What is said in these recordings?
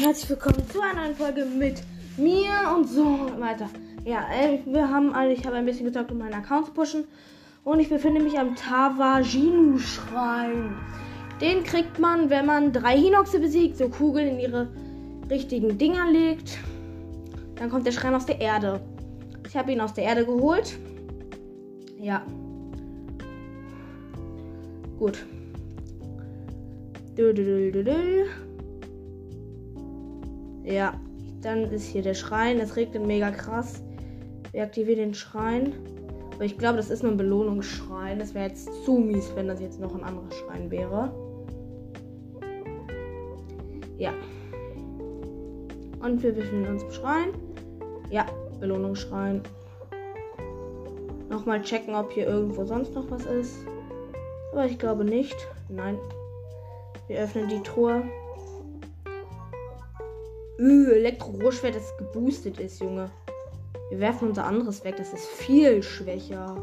herzlich willkommen zu einer neuen Folge mit mir und so weiter. Ja, äh, wir haben, also ich habe ein bisschen gezockt, um meinen Account zu pushen. Und ich befinde mich am Tawajinu-Schrein. Den kriegt man, wenn man drei Hinoxe besiegt, so Kugeln in ihre richtigen Dinger legt. Dann kommt der Schrein aus der Erde. Ich habe ihn aus der Erde geholt. Ja. Gut. Du, du, du, du, du. Ja, dann ist hier der Schrein. Es regnet mega krass. Wir aktivieren den Schrein. Aber ich glaube, das ist nur ein Belohnungsschrein. Das wäre jetzt zu mies, wenn das jetzt noch ein anderer Schrein wäre. Ja. Und wir befinden uns im Schrein. Ja, Belohnungsschrein. Nochmal checken, ob hier irgendwo sonst noch was ist. Aber ich glaube nicht. Nein. Wir öffnen die Truhe. Üh, Elektro-Rohrschwert, das geboostet ist, Junge. Wir werfen unser anderes weg. Das ist viel schwächer.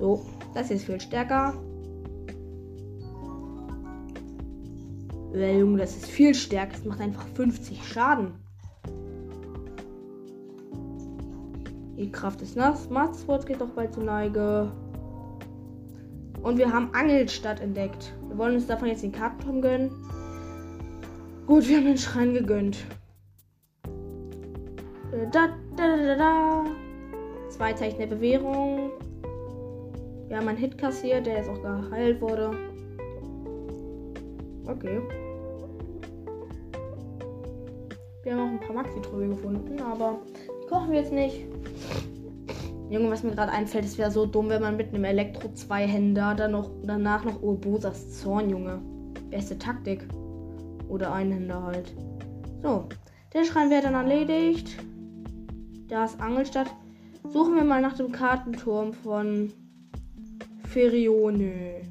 So, das hier ist viel stärker. Äh, Junge, das ist viel stärker. Das macht einfach 50 Schaden. Die Kraft ist nass. Mastersword geht doch bald zur Neige. Und wir haben Angelstadt entdeckt. Wir wollen uns davon jetzt den Kartenturm gönnen. Gut, wir haben den Schrein gegönnt. Da, da, da, da. Zwei Zeichen der Bewährung. Wir haben einen Hit kassiert, der jetzt auch geheilt wurde. Okay. Wir haben auch ein paar Maxi-Trübe gefunden, aber die kochen wir jetzt nicht. Junge, was mir gerade einfällt, es wäre so dumm, wenn man mit einem Elektro-Zweihänder dann noch, danach noch Urbosas Zorn, Junge. Beste Taktik. Oder Einhänder halt. So, der Schrein wäre dann erledigt. Da ist Angelstadt. Suchen wir mal nach dem Kartenturm von Ferione.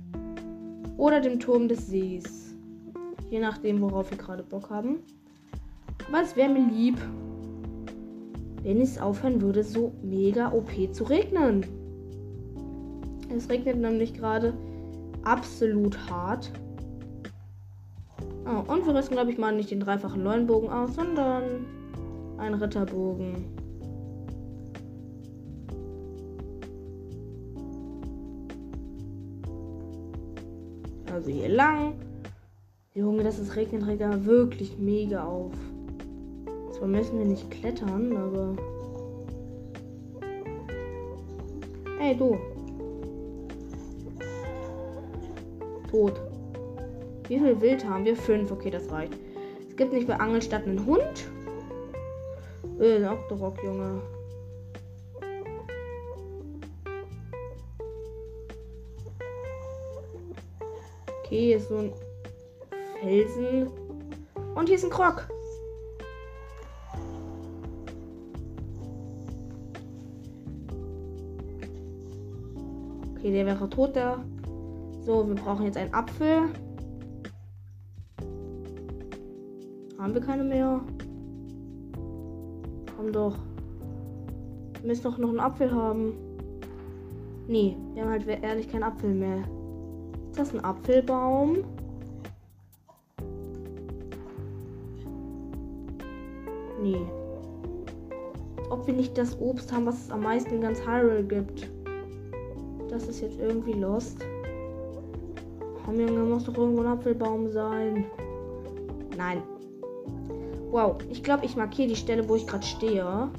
Oder dem Turm des Sees. Je nachdem, worauf wir gerade Bock haben. Aber es wäre mir lieb, wenn es aufhören würde, so mega OP zu regnen. Es regnet nämlich gerade absolut hart. Oh, und wir rüsten, glaube ich, mal nicht den dreifachen Leuenbogen aus, sondern einen Ritterbogen. Also hier lang. Junge, dass es regnet, regt aber wirklich mega auf. Zwar müssen wir nicht klettern, aber. Hey, du. Tot. Wie viel Wild haben wir? Fünf. Okay, das reicht. Es gibt nicht bei Angelstadt einen Hund. Äh, ein Octorok, Junge. Okay, hier ist so ein Felsen. Und hier ist ein Krog. Okay, der wäre tot da. So, wir brauchen jetzt einen Apfel. Haben wir keine mehr? Komm doch. Wir müssen doch noch einen Apfel haben. Nee, wir haben halt ehrlich keinen Apfel mehr. Ist das ein Apfelbaum? Nee. Ob wir nicht das Obst haben, was es am meisten ganz Hyrule gibt das ist jetzt irgendwie lost. Oh, Junge, muss doch irgendwo ein Apfelbaum sein. Nein. Wow, ich glaube, ich markiere die Stelle, wo ich gerade stehe.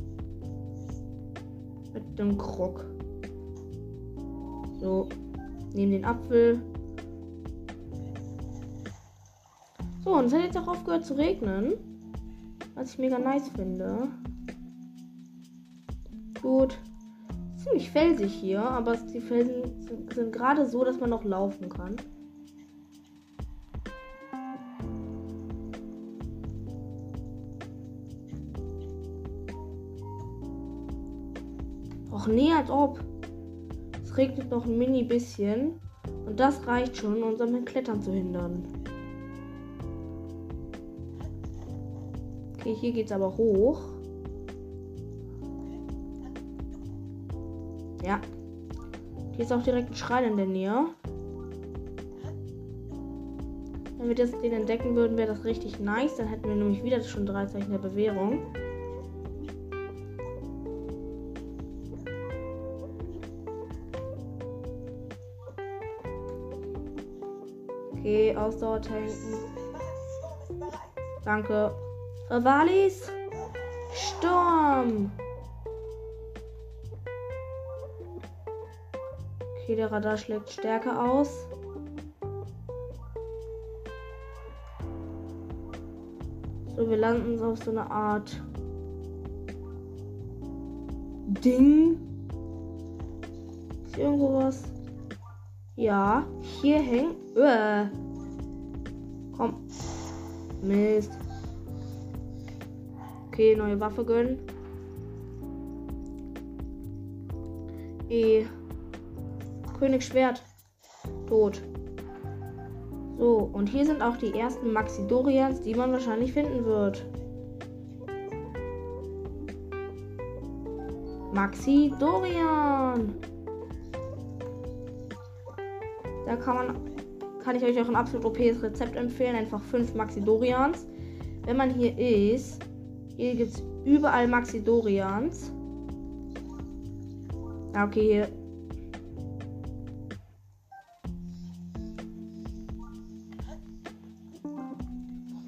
Mit dem Krog. So, nehmen den Apfel. So, und es hat jetzt auch aufgehört zu regnen. Was ich mega nice finde. Gut ziemlich felsig hier, aber die Felsen sind, sind gerade so, dass man noch laufen kann. Och nee, als ob. Es regnet noch ein mini bisschen. Und das reicht schon, um unser Klettern zu hindern. Okay, hier geht's aber hoch. Ja. Hier ist auch direkt ein Schrein in der Nähe. Wenn wir das, den entdecken würden, wäre das richtig nice. Dann hätten wir nämlich wieder schon drei Zeichen der Bewährung. Okay, Ausdauer tanken. Danke. Ravalis. Sturm. Der Radar schlägt Stärke aus. So, wir landen auf so eine Art Ding. Ist irgendwo was? Ja, hier hängt. Äh. Komm. Mist. Okay, neue Waffe gönnen. E. Königsschwert. Tot. So, und hier sind auch die ersten Maxidorians, die man wahrscheinlich finden wird. Maxidorian. Da kann man kann ich euch auch ein absolut OPs Rezept empfehlen. Einfach fünf Maxidorians. Wenn man hier ist, hier gibt es überall Maxidorians. Ja, okay, hier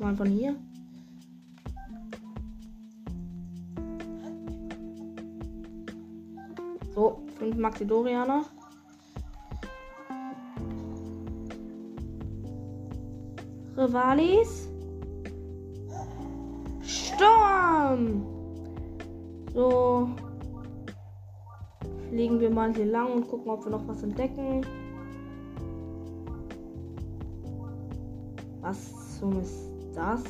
Mal von hier. So, fünf Maxidorianer. Rivalis. Sturm. So. Fliegen wir mal hier lang und gucken, ob wir noch was entdecken. Was zum ist das?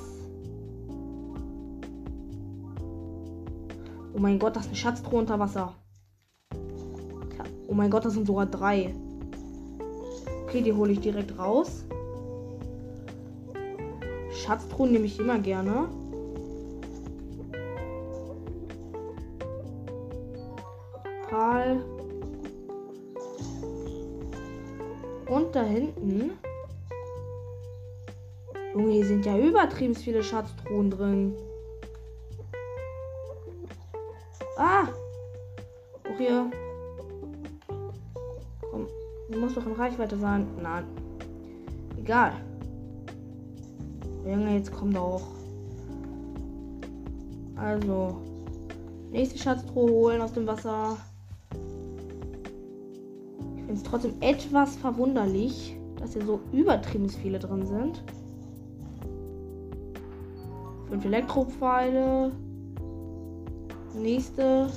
Oh mein Gott, das ist eine Schatztruhe unter Wasser. Oh mein Gott, das sind sogar drei. Okay, die hole ich direkt raus. Schatztruhen nehme ich immer gerne. Pal. Und da hinten Junge, hier sind ja übertrieben viele Schatztruhen drin. Ah! Auch hier. Komm, du musst doch in Reichweite sein. Nein. Egal. Junge, jetzt komm doch. Also. Nächste Schatztruhe holen aus dem Wasser. Ich finde es trotzdem etwas verwunderlich, dass hier so übertrieben viele drin sind. Fünf Elektropfeile. Nächste.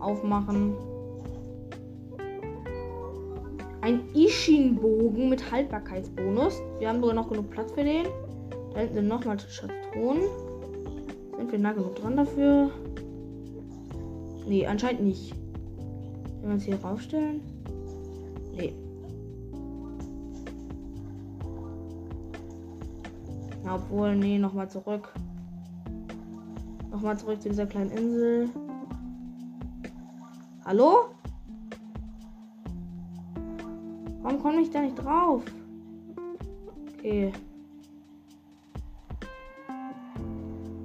Aufmachen. Ein Ishin-Bogen mit Haltbarkeitsbonus. Wir haben sogar noch genug Platz für den. Da hinten sind nochmal Schatronen. Sind wir nah genug dran dafür? Nee, anscheinend nicht. Wenn wir uns hier raufstellen. Obwohl, nee, nochmal zurück. Nochmal zurück zu dieser kleinen Insel. Hallo? Warum komme ich da nicht drauf? Okay.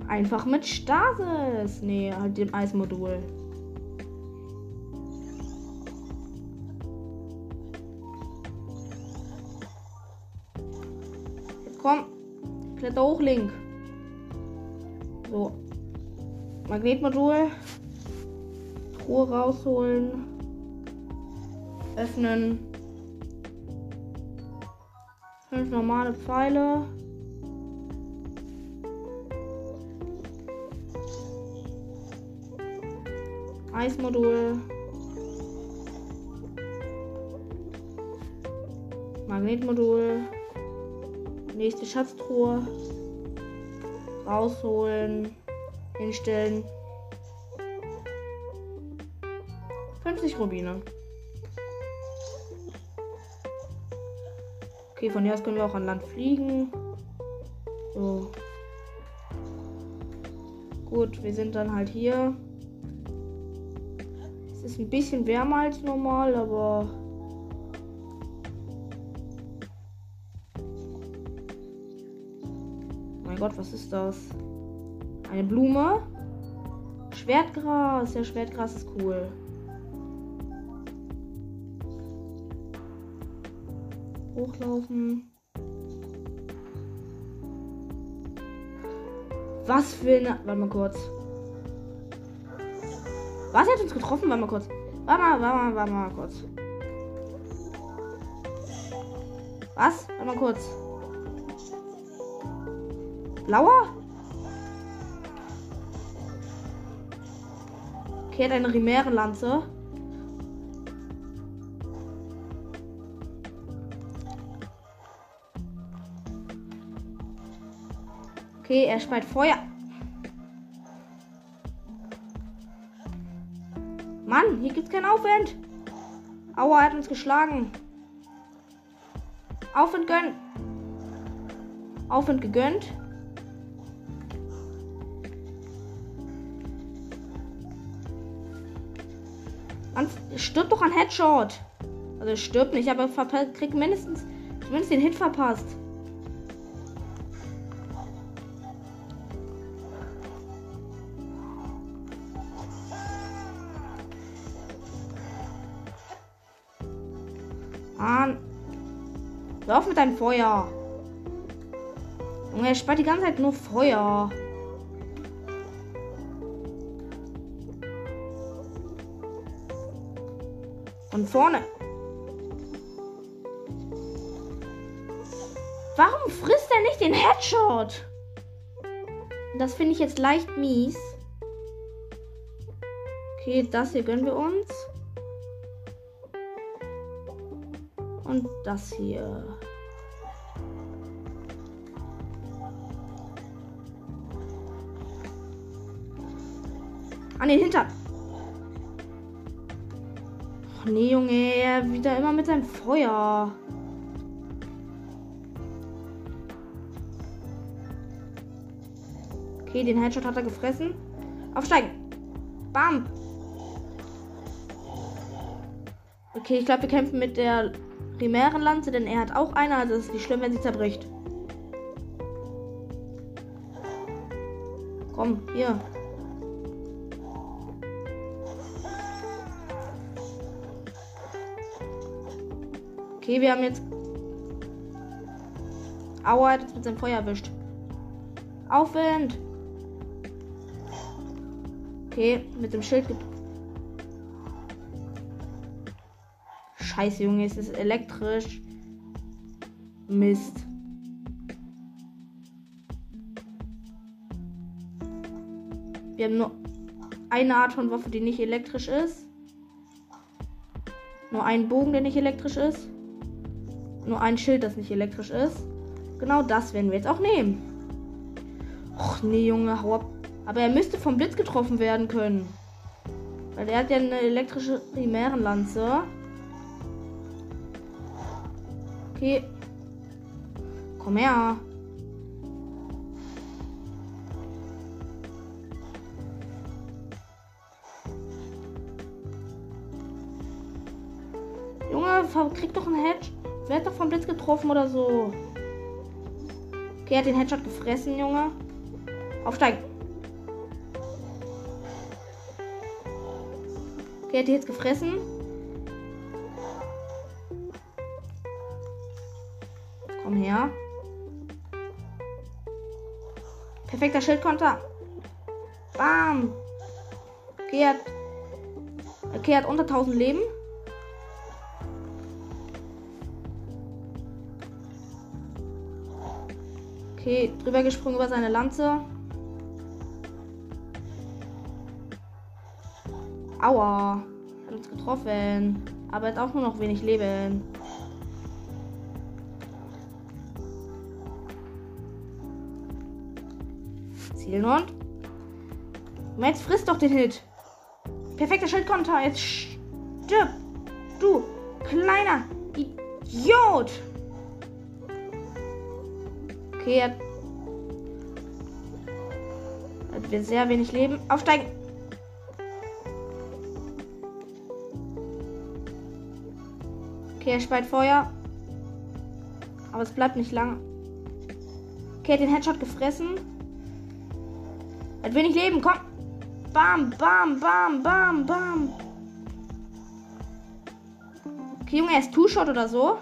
Einfach mit Stasis. Nee, halt dem Eismodul. Kletter hoch, Link. So. Magnetmodul. Truhe rausholen. Öffnen. Fünf normale Pfeile. Eismodul. Magnetmodul. Nächste Schatztruhe. Rausholen. Hinstellen. 50 Rubine. Okay, von hier aus können wir auch an Land fliegen. So. Gut, wir sind dann halt hier. Es ist ein bisschen wärmer als normal, aber. Mein Gott, was ist das? Eine Blume? Schwertgras. Ja, Schwertgras ist cool. Hochlaufen. Was für eine. Warte mal kurz. Was hat uns getroffen? Warte mal kurz. Warte mal, warte mal, warte mal kurz. Was? Warte mal kurz. Blauer? Okay, hat eine Rimärenlanze. Okay, er speit Feuer. Mann, hier gibt's keinen Aufwind. Aua, er hat uns geschlagen. Aufwind gönnt. Aufwind gegönnt. Mann, stirbt doch ein Headshot. Also stirbt nicht, aber kriegt mindestens zumindest den Hit verpasst. Mann. Hör auf mit deinem Feuer. Junge, er spart die ganze Zeit nur Feuer. Von vorne. Warum frisst er nicht den Headshot? Das finde ich jetzt leicht mies. Okay, das hier gönnen wir uns. Und das hier. An den Hintern. Nee, Junge, er wieder immer mit seinem Feuer. Okay, den Headshot hat er gefressen. Aufsteigen. Bam. Okay, ich glaube, wir kämpfen mit der primären Lanze, denn er hat auch eine, also ist nicht schlimm, wenn sie zerbricht. Komm, hier. Okay, wir haben jetzt. Aua, hat mit seinem Feuer erwischt. Aufwind! Okay, mit dem Schild Scheiße, Junge, es ist elektrisch. Mist. Wir haben nur eine Art von Waffe, die nicht elektrisch ist. Nur einen Bogen, der nicht elektrisch ist. Nur ein Schild, das nicht elektrisch ist. Genau das werden wir jetzt auch nehmen. Och nee, Junge, hau ab. Aber er müsste vom Blitz getroffen werden können. Weil er hat ja eine elektrische Primärenlanze. Okay. Komm her. Junge, krieg doch einen Hedge. Wer hat doch vom Blitz getroffen oder so? Okay, er hat den Headshot gefressen, Junge. Aufsteigen. Okay, er hat die jetzt gefressen. Komm her. Perfekter Schildkonter. Bam. Okay, er hat, okay, er hat unter 1000 Leben. Okay, drüber gesprungen über seine Lanze. Aua. Hat uns getroffen. Aber jetzt auch nur noch wenig Leben. Zielen und. Jetzt frisst doch den Hit. Perfekter Schildkonter. Jetzt stirb. Du kleiner Idiot. Okay. Hat wir sehr wenig Leben. Aufsteigen! Okay, er speit Feuer. Aber es bleibt nicht lange. Okay, hat den Headshot gefressen. Hat wenig Leben, komm! Bam, bam, bam, bam, bam. Okay, Junge, er ist Two-Shot oder so.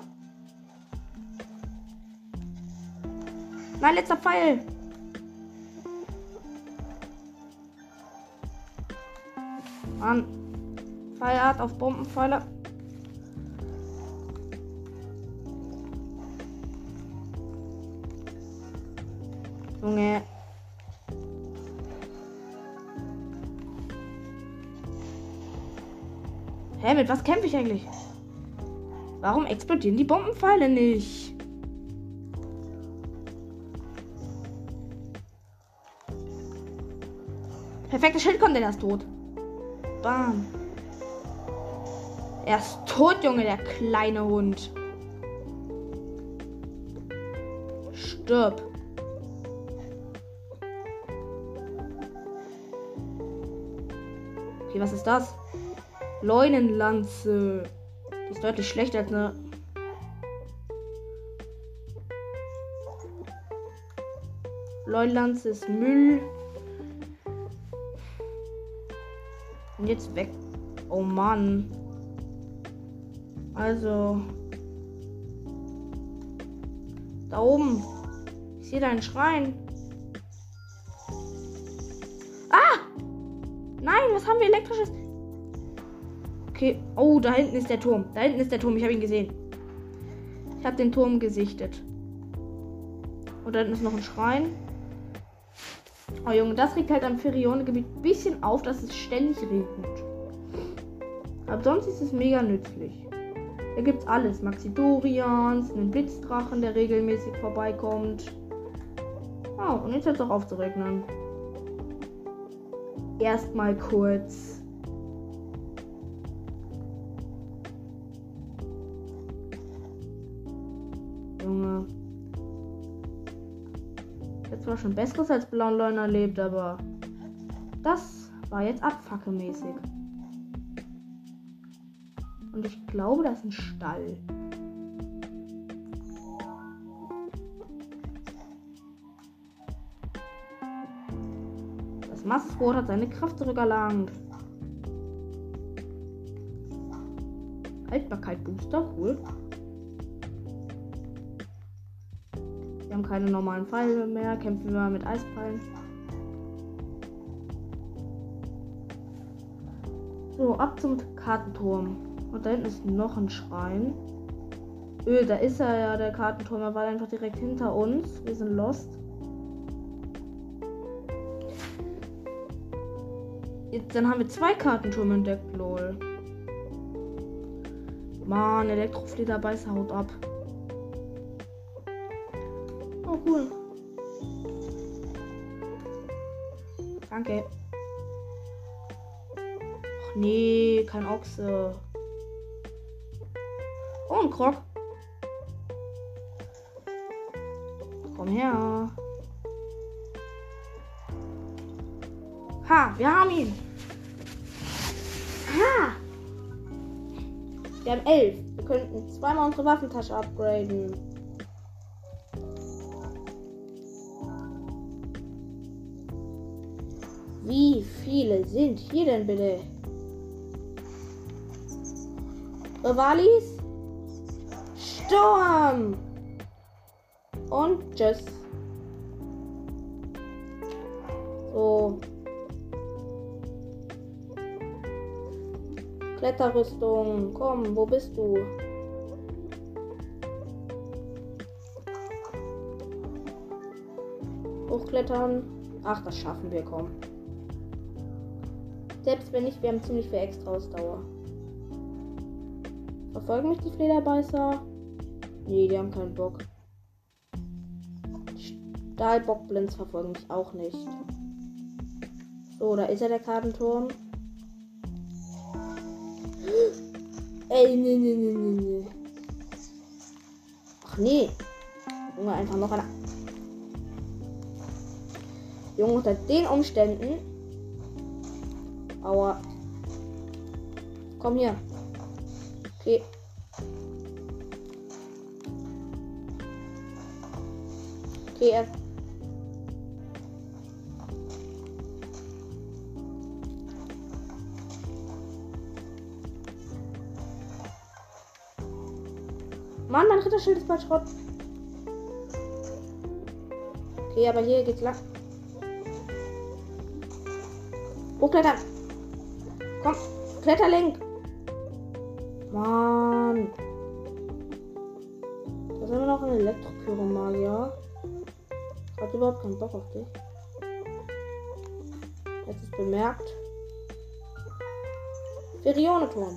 Nein, letzter Pfeil. Mann. Pfeilart auf Bombenpfeiler. Junge. Hä, mit was kämpfe ich eigentlich? Warum explodieren die Bombenpfeile nicht? Perfekter Schildcontainer ist tot. Bam. Er ist tot, Junge, der kleine Hund. Stirb. Okay, was ist das? Leunenlanze. Die ist deutlich schlechter als eine. Leunenlanze ist Müll. Und jetzt weg. Oh Mann. Also. Da oben. Ich sehe da Schrein. Ah! Nein, was haben wir elektrisches? Okay. Oh, da hinten ist der Turm. Da hinten ist der Turm. Ich habe ihn gesehen. Ich habe den Turm gesichtet. Und da hinten ist noch ein Schrein. Oh Junge, das regt halt am Ferione-Gebiet ein bisschen auf, dass es ständig regnet. Aber sonst ist es mega nützlich. Da gibt's alles. Maxidorians, einen Blitzdrachen, der regelmäßig vorbeikommt. Oh, und jetzt hört es auch auf zu regnen. Erstmal kurz. Zwar schon Besseres als Blauen Leuen erlebt, aber das war jetzt abfackemäßig. Und ich glaube, das ist ein Stall. Das Mastbrot hat seine Kraft zurückerlangt. Haltbarkeit Booster, cool. Wir haben keine normalen Pfeile mehr, kämpfen wir mit Eispfeilen. So, ab zum Kartenturm. Und da hinten ist noch ein Schrein. Öh, da ist er ja, der Kartenturm. Er war einfach direkt hinter uns. Wir sind lost. Jetzt, dann haben wir zwei Kartentürme entdeckt, lol. Mann, Elektroflederbeißer haut ab. Cool. Danke. Ach nee, kein Ochse. Oh, ein Krog. Komm her. Ha, wir haben ihn. Ha. Wir haben elf. Wir könnten zweimal unsere Waffentasche upgraden. Viele sind hier denn bitte? Rivalis? Sturm! Und tschüss. So. Kletterrüstung. Komm, wo bist du? Hochklettern. Ach, das schaffen wir, komm. Selbst wenn nicht, wir haben ziemlich viel extra Ausdauer. Verfolgen mich die Flederbeißer? Nee, die haben keinen Bock. Stahlbockblins verfolgen mich auch nicht. So, da ist ja der Kartenturm. Ey, nee, nee, nee, nee, nee. Ach nee. Junge, einfach noch einer. Junge, unter den Umständen. Aua. Komm hier. Okay. Okay, er. Mann, mein Ritterschild ist bei Schrott. Okay, aber hier geht's lang. Hochklettern. Komm, Kletterlink. Mann. Da sind wir noch ein Elektropyromagier. Hat überhaupt keinen Bock auf dich. Jetzt ist bemerkt. Ferione-Turm.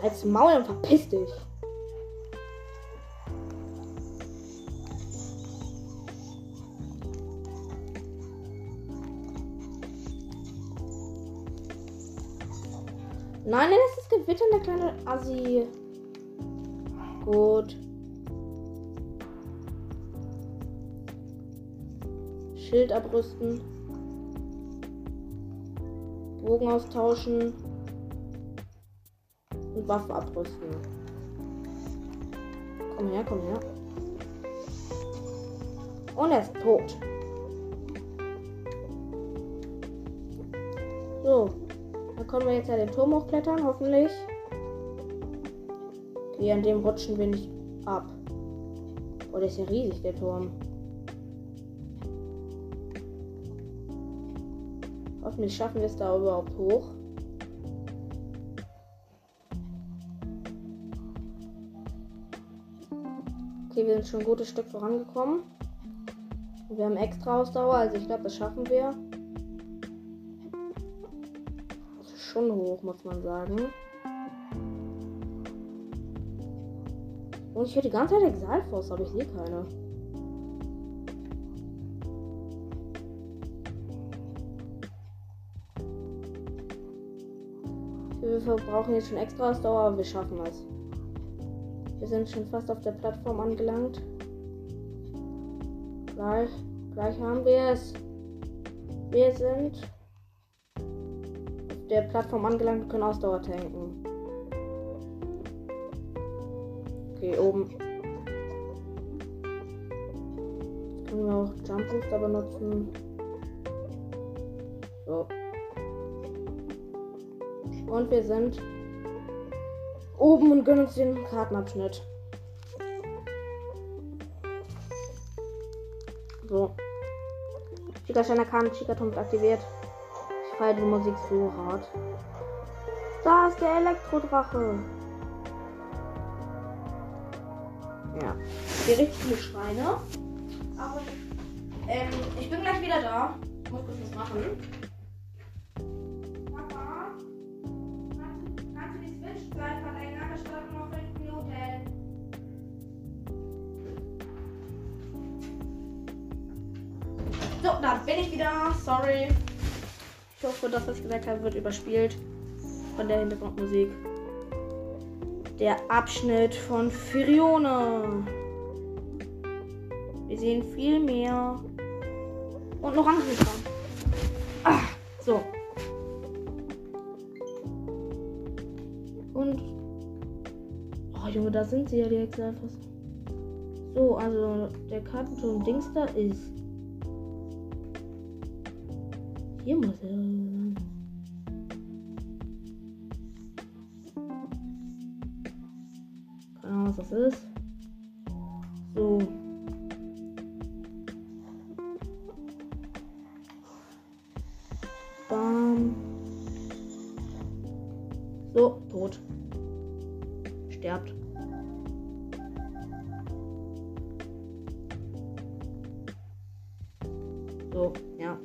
Als Maul und verpiss dich. Assi. Gut. Schild abrüsten. Bogen austauschen. Und Waffe abrüsten. Komm her, komm her. Und er ist tot. So. Dann können wir jetzt ja den Turm hochklettern, hoffentlich. Okay, an dem rutschen wir nicht ab. Oh, der ist ja riesig, der Turm. Hoffentlich schaffen wir es da überhaupt hoch. Okay, wir sind schon ein gutes Stück vorangekommen. Wir haben extra Ausdauer, also ich glaube, das schaffen wir. Das ist schon hoch, muss man sagen. Und ich höre die ganze Zeit Exalfos, aber ich sehe keine. Wir verbrauchen jetzt schon extra Ausdauer, aber wir schaffen es. Wir sind schon fast auf der Plattform angelangt. Gleich, gleich haben wir es. Wir sind auf der Plattform angelangt und können Ausdauer tanken. Okay, oben. Jetzt können wir auch Jump Booster benutzen. So. Und wir sind oben und gönnen uns den Kartenabschnitt. So. Chica-Steiner Kahn, Chica-Turm aktiviert. Ich feiere die Musik so hart. Da ist der Elektrodrache. Ja. Hier richtig viele Schweine. Aber ähm, ich bin gleich wieder da. Ich muss kurz was machen. Papa, kannst, kannst du die Switch-Zeit verlängern? Dauert nur noch 5 Minuten. So, da bin ich wieder. Sorry. Ich hoffe, das, was ich gesagt habe, wird überspielt von der Hintergrundmusik. Der Abschnitt von Firione. Wir sehen viel mehr. Und noch andere Sachen. Ah, so. Und. Oh, Junge, da sind sie ja, die Exalfos. So, also der Kartenturm Dings da ist. Hier muss er das ist. So. Bam. So, tot. Sterbt. So, ja.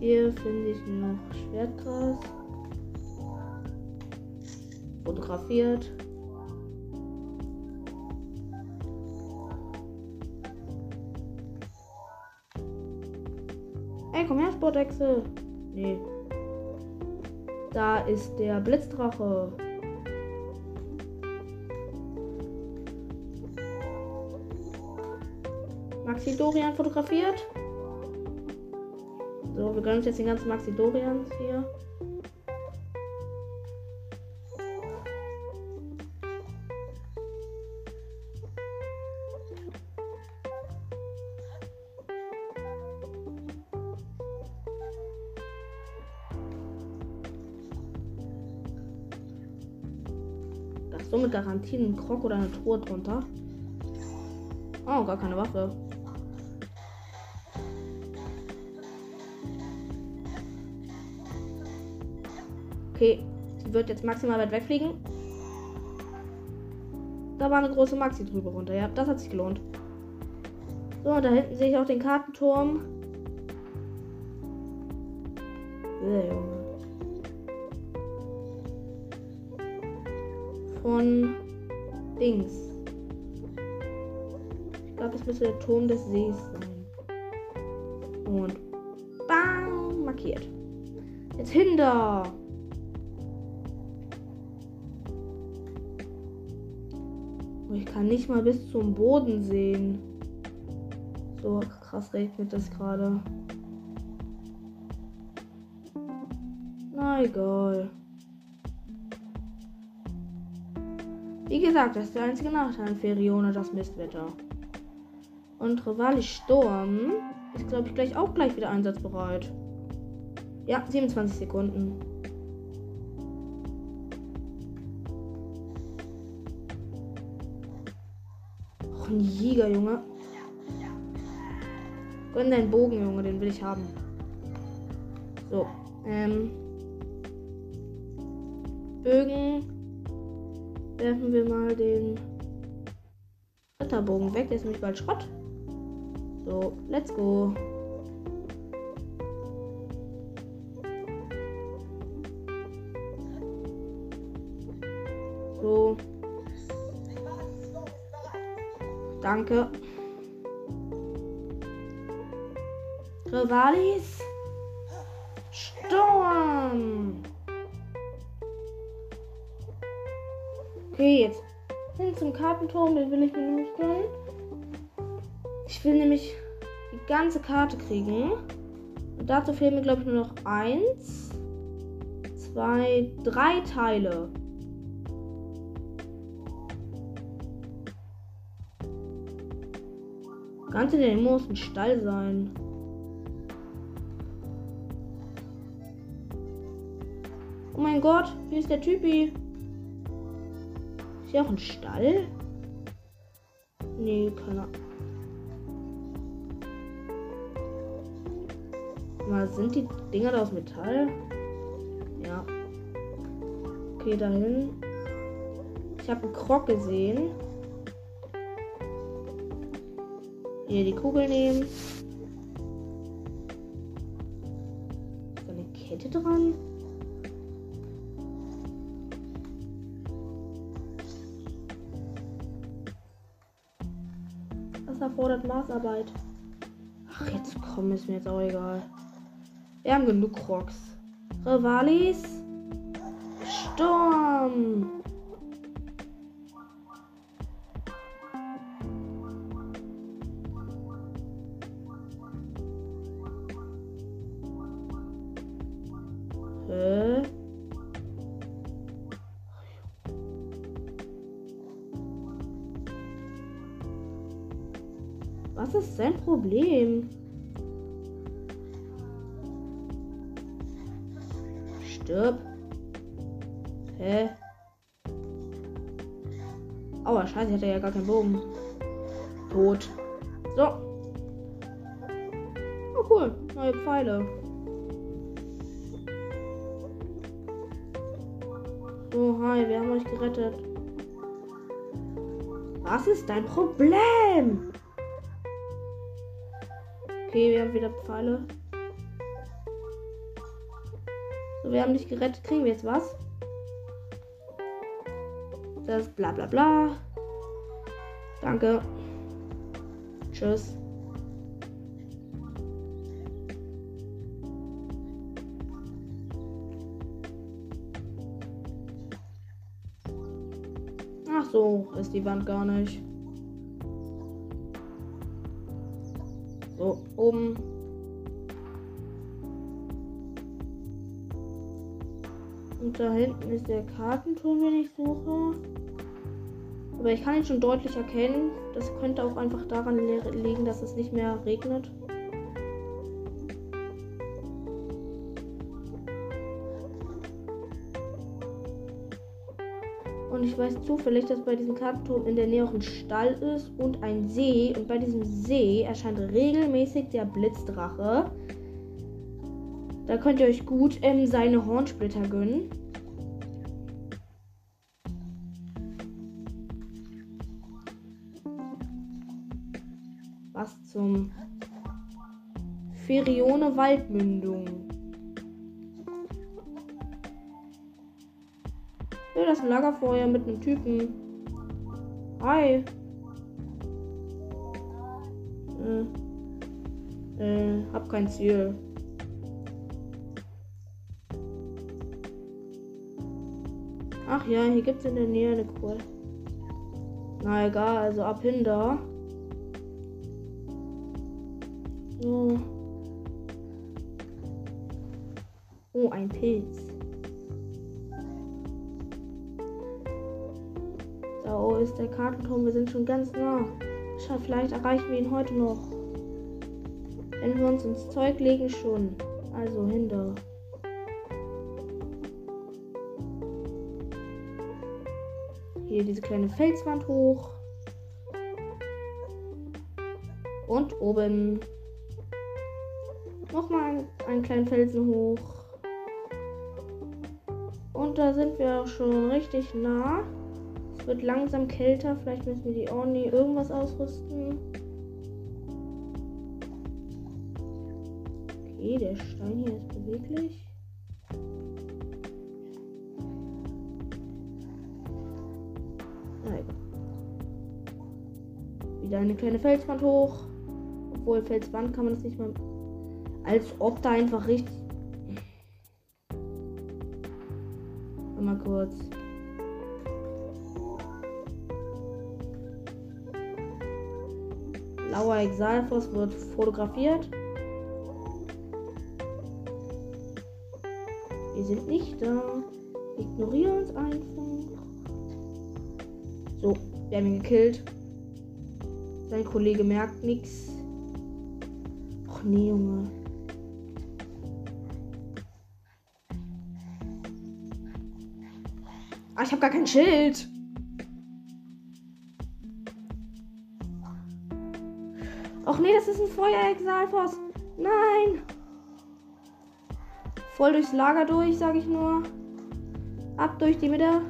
Hier finde ich noch Schwertgras. Fotografiert. Komm her, Sportechse. Nee. Da ist der Blitzdrache. Maxi Dorian fotografiert. So, wir gönnen uns jetzt den ganzen Maxi Dorians hier. Garantiert ein Krog oder eine Truhe drunter. Oh, gar keine Waffe. Okay, sie wird jetzt maximal weit wegfliegen. Da war eine große Maxi drüber runter. Ja, das hat sich gelohnt. So, da hinten sehe ich auch den Kartenturm. Ja, Von Dings. Ich glaube, das müsste der Turm des Sees sein. Und bang, markiert. Jetzt hinter. Oh, ich kann nicht mal bis zum Boden sehen. So krass regnet es gerade. Na egal. Wie gesagt, das ist der einzige Nachteil an Ferione, das Mistwetter. Und Rivali Sturm ist, glaube ich, gleich auch gleich wieder einsatzbereit. Ja, 27 Sekunden. Och, ein Jäger, Junge. Gönn deinen Bogen, Junge, den will ich haben. So, ähm. Bögen. Werfen wir mal den Ritterbogen weg. Der ist nämlich bald Schrott. So, let's go. So. Danke. Rivalis. Kartenturm, den will ich mir nämlich gönnen. Ich will nämlich die ganze Karte kriegen. Und dazu fehlen mir, glaube ich, nur noch eins, zwei, drei Teile. Ganz in den muss ein Stall sein. Oh mein Gott, wie ist der Typi? Ist hier auch ein Stall? Nee, keiner. Mal, sind die Dinger da aus Metall? Ja. Okay, dahin. Ich habe einen Krog gesehen. Hier die Kugel nehmen. Ist da eine Kette dran? Erfordert Maßarbeit. Ach, jetzt komm, ist mir jetzt auch egal. Wir haben genug Crocs. Rivalis. Sturm. Was ist sein Problem? Stirb. Hä? Aua, scheiße, ich hatte ja gar keinen Bogen. Tot. So. Oh, cool. Neue Pfeile. So, hi, wir haben euch gerettet. Was ist dein Problem? Okay, wir haben wieder Pfeile. So, wir haben dich gerettet. Kriegen wir jetzt was? Das bla bla bla. Danke. Tschüss. Ach so, ist die Wand gar nicht. Oben. Und da hinten ist der Kartenturm, den ich suche. Aber ich kann ihn schon deutlich erkennen. Das könnte auch einfach daran liegen, dass es nicht mehr regnet. Weiß zufällig, dass bei diesem Kartenturm in der Nähe auch ein Stall ist und ein See. Und bei diesem See erscheint regelmäßig der Blitzdrache. Da könnt ihr euch gut ähm, seine Hornsplitter gönnen. Was zum Ferione Waldmündung. Das ein Lagerfeuer mit einem Typen. Hi. Äh, äh, hab kein Ziel. Ach ja, hier gibt es in der Nähe eine Quelle. Na egal, also ab hin da. So. Oh, ein Pilz. Ist der Kartenturm. Wir sind schon ganz nah. Vielleicht erreichen wir ihn heute noch. Wenn wir uns ins Zeug legen, schon. Also hinter. Hier diese kleine Felswand hoch. Und oben nochmal einen kleinen Felsen hoch. Und da sind wir auch schon richtig nah. Wird langsam kälter. Vielleicht müssen wir die Orni irgendwas ausrüsten. Okay, der Stein hier ist beweglich. Wieder eine kleine Felswand hoch. Obwohl Felswand kann man das nicht mal. Als ob da einfach richtig. Mal kurz. Lauer Exalfos wird fotografiert. Wir sind nicht da. Ignoriere uns einfach. So, wir haben ihn gekillt. Sein Kollege merkt nichts. Och nee, Junge. Ah, ich habe gar kein Schild. Och nee, das ist ein Feuerexalfos. Nein. Voll durchs Lager durch, sage ich nur. Ab durch die Mitte.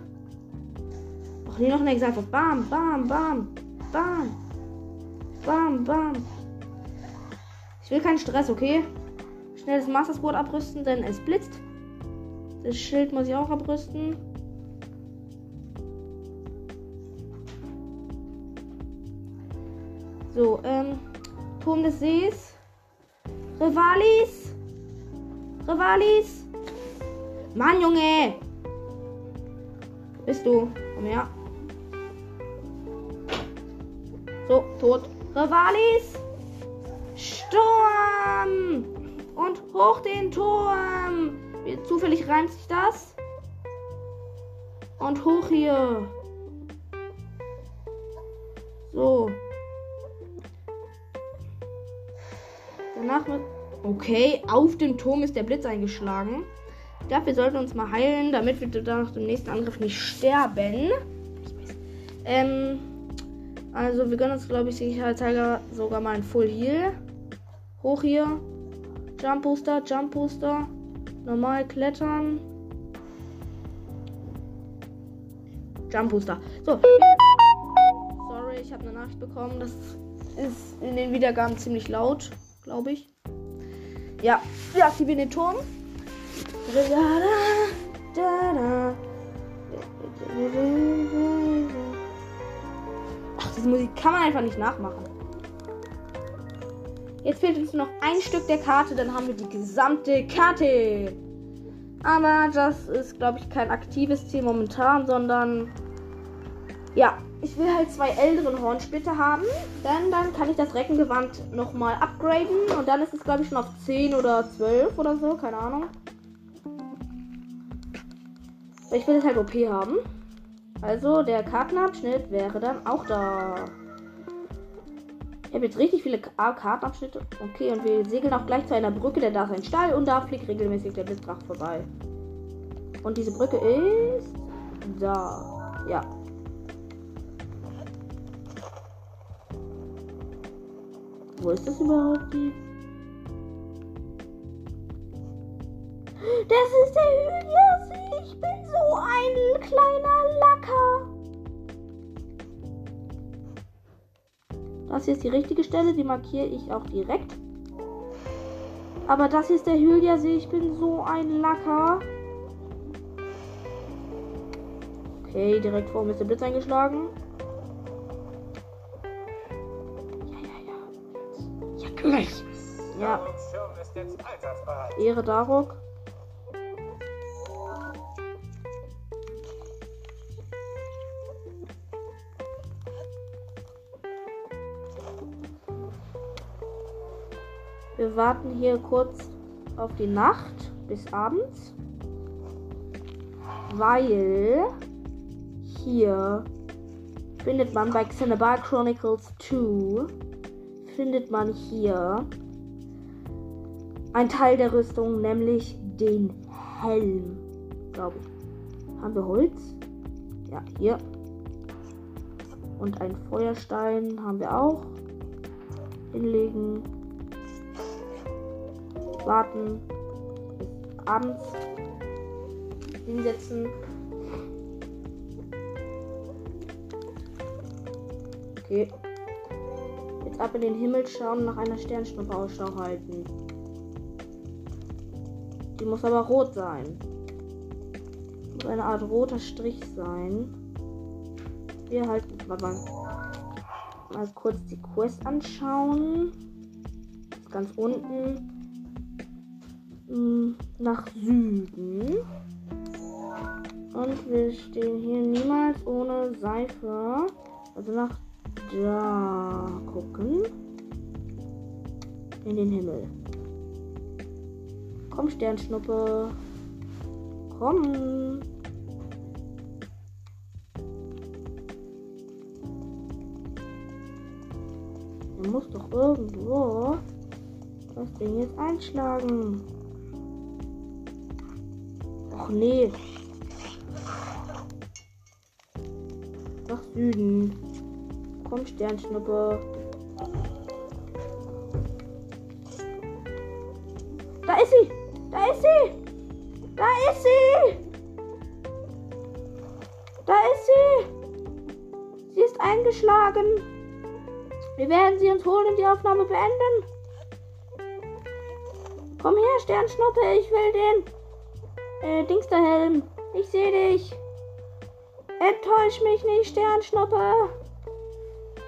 Och nee, noch ein Exalfos. Bam, bam, bam, bam. Bam, bam. Ich will keinen Stress, okay? Schnell das Master Sword abrüsten, denn es blitzt. Das Schild muss ich auch abrüsten. So, ähm, Turm des Sees. Rivalis. Rivalis. Mann, Junge. Bist du? Komm her. So, tot. Rivalis. Sturm. Und hoch den Turm. Zufällig reimt sich das? Und hoch hier. So. Danach mit. Okay, auf dem Turm ist der Blitz eingeschlagen. Dafür sollten wir uns mal heilen, damit wir nach dem nächsten Angriff nicht sterben. Ähm, also wir gönnen uns, glaube ich, sicherheitshalber sogar mal ein Full Heal. Hoch hier. Jump Booster, Jump Booster. Normal klettern. Jump Booster. So. Sorry, ich habe eine Nachricht bekommen. Das ist in den Wiedergaben ziemlich laut glaube ich. Ja, wir aktivieren den Turm. Ach, diese Musik kann man einfach nicht nachmachen. Jetzt fehlt uns noch ein Stück der Karte, dann haben wir die gesamte Karte. Aber das ist, glaube ich, kein aktives Ziel momentan, sondern ja, ich will halt zwei älteren Hornsplitter haben. Denn dann kann ich das Reckengewand nochmal upgraden. Und dann ist es, glaube ich, schon auf 10 oder 12 oder so. Keine Ahnung. Ich will es halt OP haben. Also der Kartenabschnitt wäre dann auch da. Ich habe jetzt richtig viele Kartenabschnitte. Okay, und wir segeln auch gleich zu einer Brücke, denn da ist ein Stall und da fliegt regelmäßig der Blitzdrach vorbei. Und diese Brücke ist da. Ja, Wo ist das überhaupt? Die? Das ist der Hyliasee. Ich bin so ein kleiner Lacker. Das hier ist die richtige Stelle, die markiere ich auch direkt. Aber das hier ist der Hyliasee. Ich bin so ein Lacker. Okay, direkt vor mir ist der Blitz eingeschlagen. Gleich. Ja. Ehre Darok. Wir warten hier kurz auf die Nacht bis abends. Weil hier findet man bei Xenobar Chronicles 2 findet man hier ein Teil der Rüstung, nämlich den Helm. Glaube ich. Haben wir Holz? Ja, hier. Und einen Feuerstein haben wir auch. Hinlegen warten abends hinsetzen. Okay. Ab in den Himmel schauen, nach einer Sternschnuppe Ausschau halten. Die muss aber rot sein. Muss eine Art roter Strich sein. Wir halten. Mal. Mal kurz die Quest anschauen. Ganz unten nach Süden. Und wir stehen hier niemals ohne Seife. Also nach da gucken. In den Himmel. Komm, Sternschnuppe. Komm. Er muss doch irgendwo das Ding jetzt einschlagen. Och nee. Nach Süden. Komm, Sternschnuppe. Da ist sie! Da ist sie! Da ist sie! Da ist sie! Sie ist eingeschlagen. Wir werden sie uns holen und die Aufnahme beenden. Komm her, Sternschnuppe, ich will den. Äh, Dingsterhelm. Ich sehe dich. Enttäusch mich nicht, Sternschnuppe.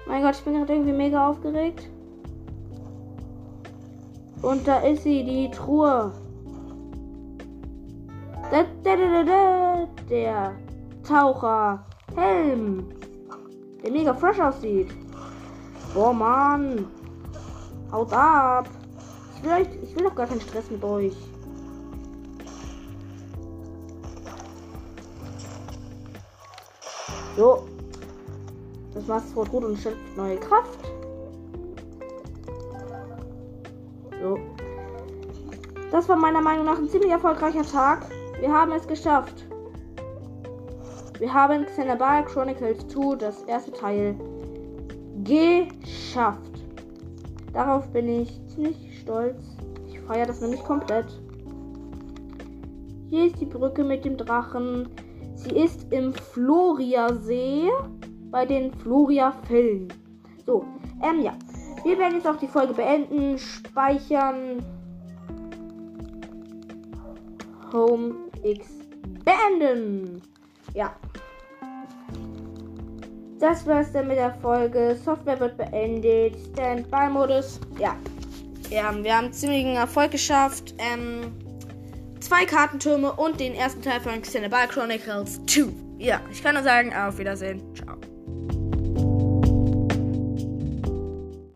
Mein Gott, ich bin gerade irgendwie mega aufgeregt. Und da ist sie, die Truhe. Da, da, da, der Taucher. Helm. Der mega fresh aussieht. Boah, Mann. Haut ab. Ich will, euch, ich will doch gar keinen Stress mit euch. So. Das Master wird gut und schöpft neue Kraft. So. Das war meiner Meinung nach ein ziemlich erfolgreicher Tag. Wir haben es geschafft. Wir haben Xenobar Chronicles 2, das erste Teil, geschafft. Darauf bin ich ziemlich stolz. Ich feiere das nämlich komplett. Hier ist die Brücke mit dem Drachen. Sie ist im Floriasee bei den Floria-Fällen. So, ähm, ja. Wir werden jetzt auch die Folge beenden, speichern. Home X beenden. Ja. Das war's dann mit der Folge. Software wird beendet. Standby-Modus. Ja. ja. Wir haben ziemlichen Erfolg geschafft. Ähm zwei Kartentürme und den ersten Teil von Xenobar Chronicles 2. Ja, ich kann nur sagen, auf Wiedersehen. Ciao.